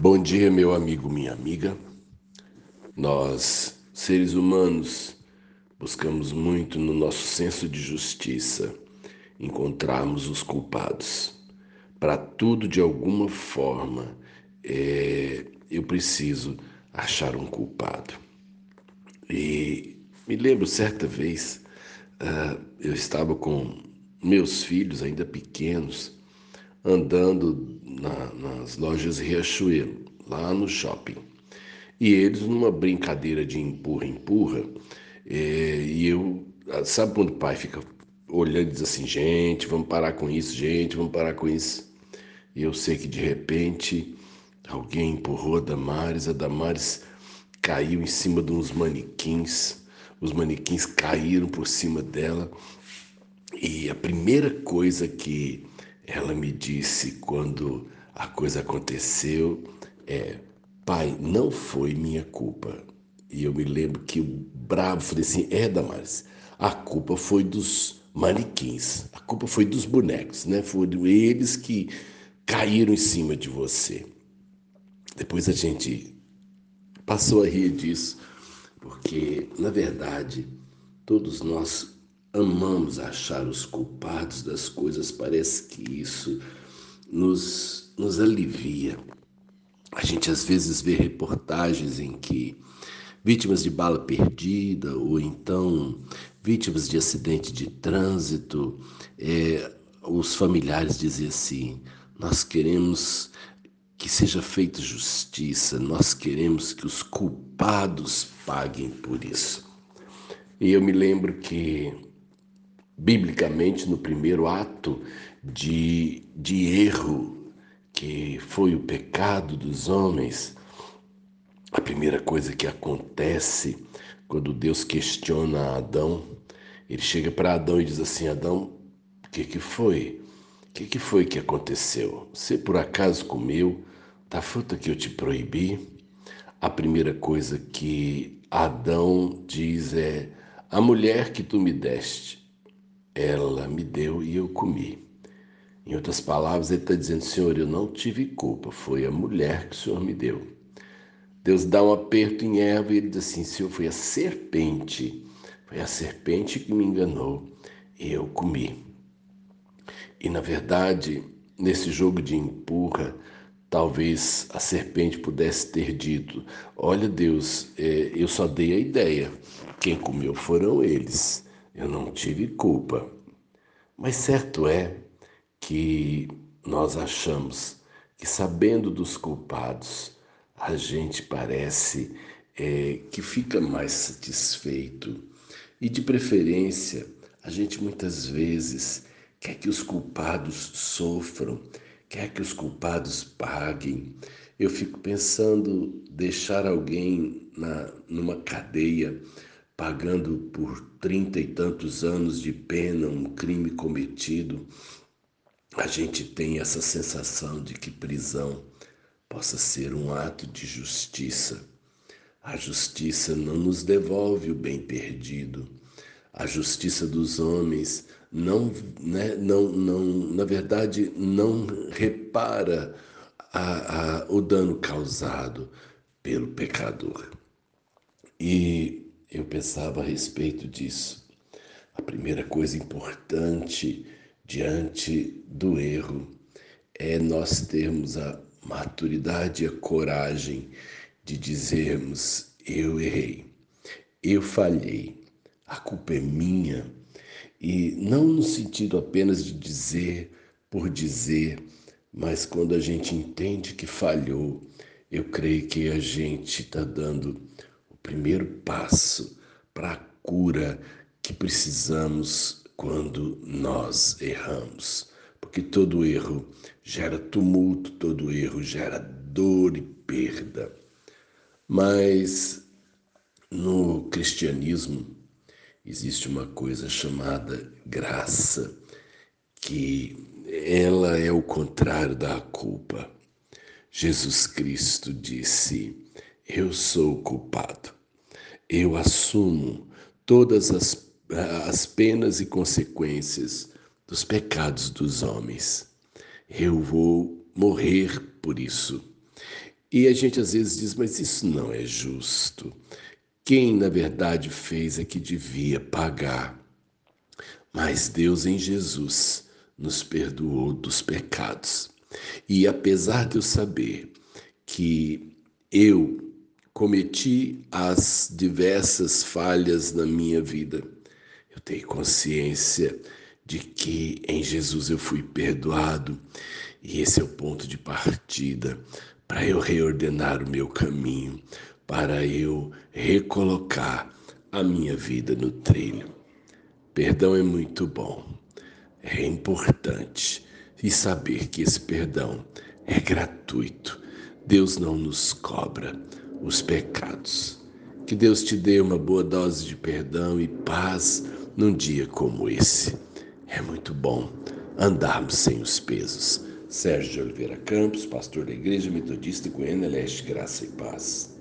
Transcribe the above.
Bom dia, meu amigo, minha amiga. Nós, seres humanos, buscamos muito no nosso senso de justiça encontrarmos os culpados. Para tudo, de alguma forma, é, eu preciso achar um culpado. E me lembro certa vez, uh, eu estava com meus filhos ainda pequenos, andando na, nas lojas Riachuelo, lá no shopping. E eles, numa brincadeira de empurra-empurra, é, e eu, sabe quando o pai fica olhando e diz assim: gente, vamos parar com isso, gente, vamos parar com isso. E eu sei que de repente alguém empurrou a Damares, a Damares caiu em cima de uns manequins, os manequins caíram por cima dela. E a primeira coisa que ela me disse quando a coisa aconteceu é: pai, não foi minha culpa. E eu me lembro que o bravo falei assim: é, Damares, a culpa foi dos manequins, a culpa foi dos bonecos, né? Foram eles que caíram em cima de você. Depois a gente passou a rir disso, porque, na verdade, todos nós amamos achar os culpados das coisas, parece que isso nos, nos alivia. A gente às vezes vê reportagens em que vítimas de bala perdida ou então vítimas de acidente de trânsito, é, os familiares dizem assim: nós queremos que seja feita justiça, nós queremos que os culpados paguem por isso. E eu me lembro que biblicamente no primeiro ato de, de erro, que foi o pecado dos homens, a primeira coisa que acontece quando Deus questiona Adão, ele chega para Adão e diz assim: Adão, o que, que foi? O que, que foi que aconteceu? Você por acaso comeu da fruta que eu te proibi? A primeira coisa que Adão diz é: A mulher que tu me deste, ela me deu e eu comi. Em outras palavras, ele está dizendo: Senhor, eu não tive culpa, foi a mulher que o Senhor me deu. Deus dá um aperto em Eva e ele diz assim: Senhor, foi a serpente, foi a serpente que me enganou e eu comi. E na verdade, nesse jogo de empurra, talvez a serpente pudesse ter dito: Olha, Deus, é, eu só dei a ideia, quem comeu foram eles. Eu não tive culpa. Mas certo é que nós achamos que, sabendo dos culpados, a gente parece é, que fica mais satisfeito. E, de preferência, a gente muitas vezes quer que os culpados sofram, quer que os culpados paguem. Eu fico pensando deixar alguém na, numa cadeia pagando por trinta e tantos anos de pena um crime cometido, a gente tem essa sensação de que prisão possa ser um ato de justiça. A justiça não nos devolve o bem perdido. A justiça dos homens não, né, não, não na verdade, não repara a, a, o dano causado pelo pecador. E eu pensava a respeito disso. A primeira coisa importante diante do erro é nós termos a maturidade e a coragem de dizermos: eu errei, eu falhei, a culpa é minha. E não no sentido apenas de dizer por dizer, mas quando a gente entende que falhou, eu creio que a gente está dando primeiro passo para a cura que precisamos quando nós erramos. Porque todo erro gera tumulto, todo erro gera dor e perda. Mas no cristianismo existe uma coisa chamada graça, que ela é o contrário da culpa. Jesus Cristo disse: eu sou culpado. Eu assumo todas as, as penas e consequências dos pecados dos homens. Eu vou morrer por isso. E a gente às vezes diz, mas isso não é justo. Quem na verdade fez é que devia pagar. Mas Deus em Jesus nos perdoou dos pecados. E apesar de eu saber que eu cometi as diversas falhas na minha vida, eu tenho consciência de que em Jesus eu fui perdoado e esse é o ponto de partida para eu reordenar o meu caminho, para eu recolocar a minha vida no trilho. Perdão é muito bom, é importante e saber que esse perdão é gratuito. Deus não nos cobra os pecados. Que Deus te dê uma boa dose de perdão e paz num dia como esse. É muito bom andarmos sem os pesos. Sérgio de Oliveira Campos, pastor da Igreja Metodista Goiânia Leste, Graça e Paz.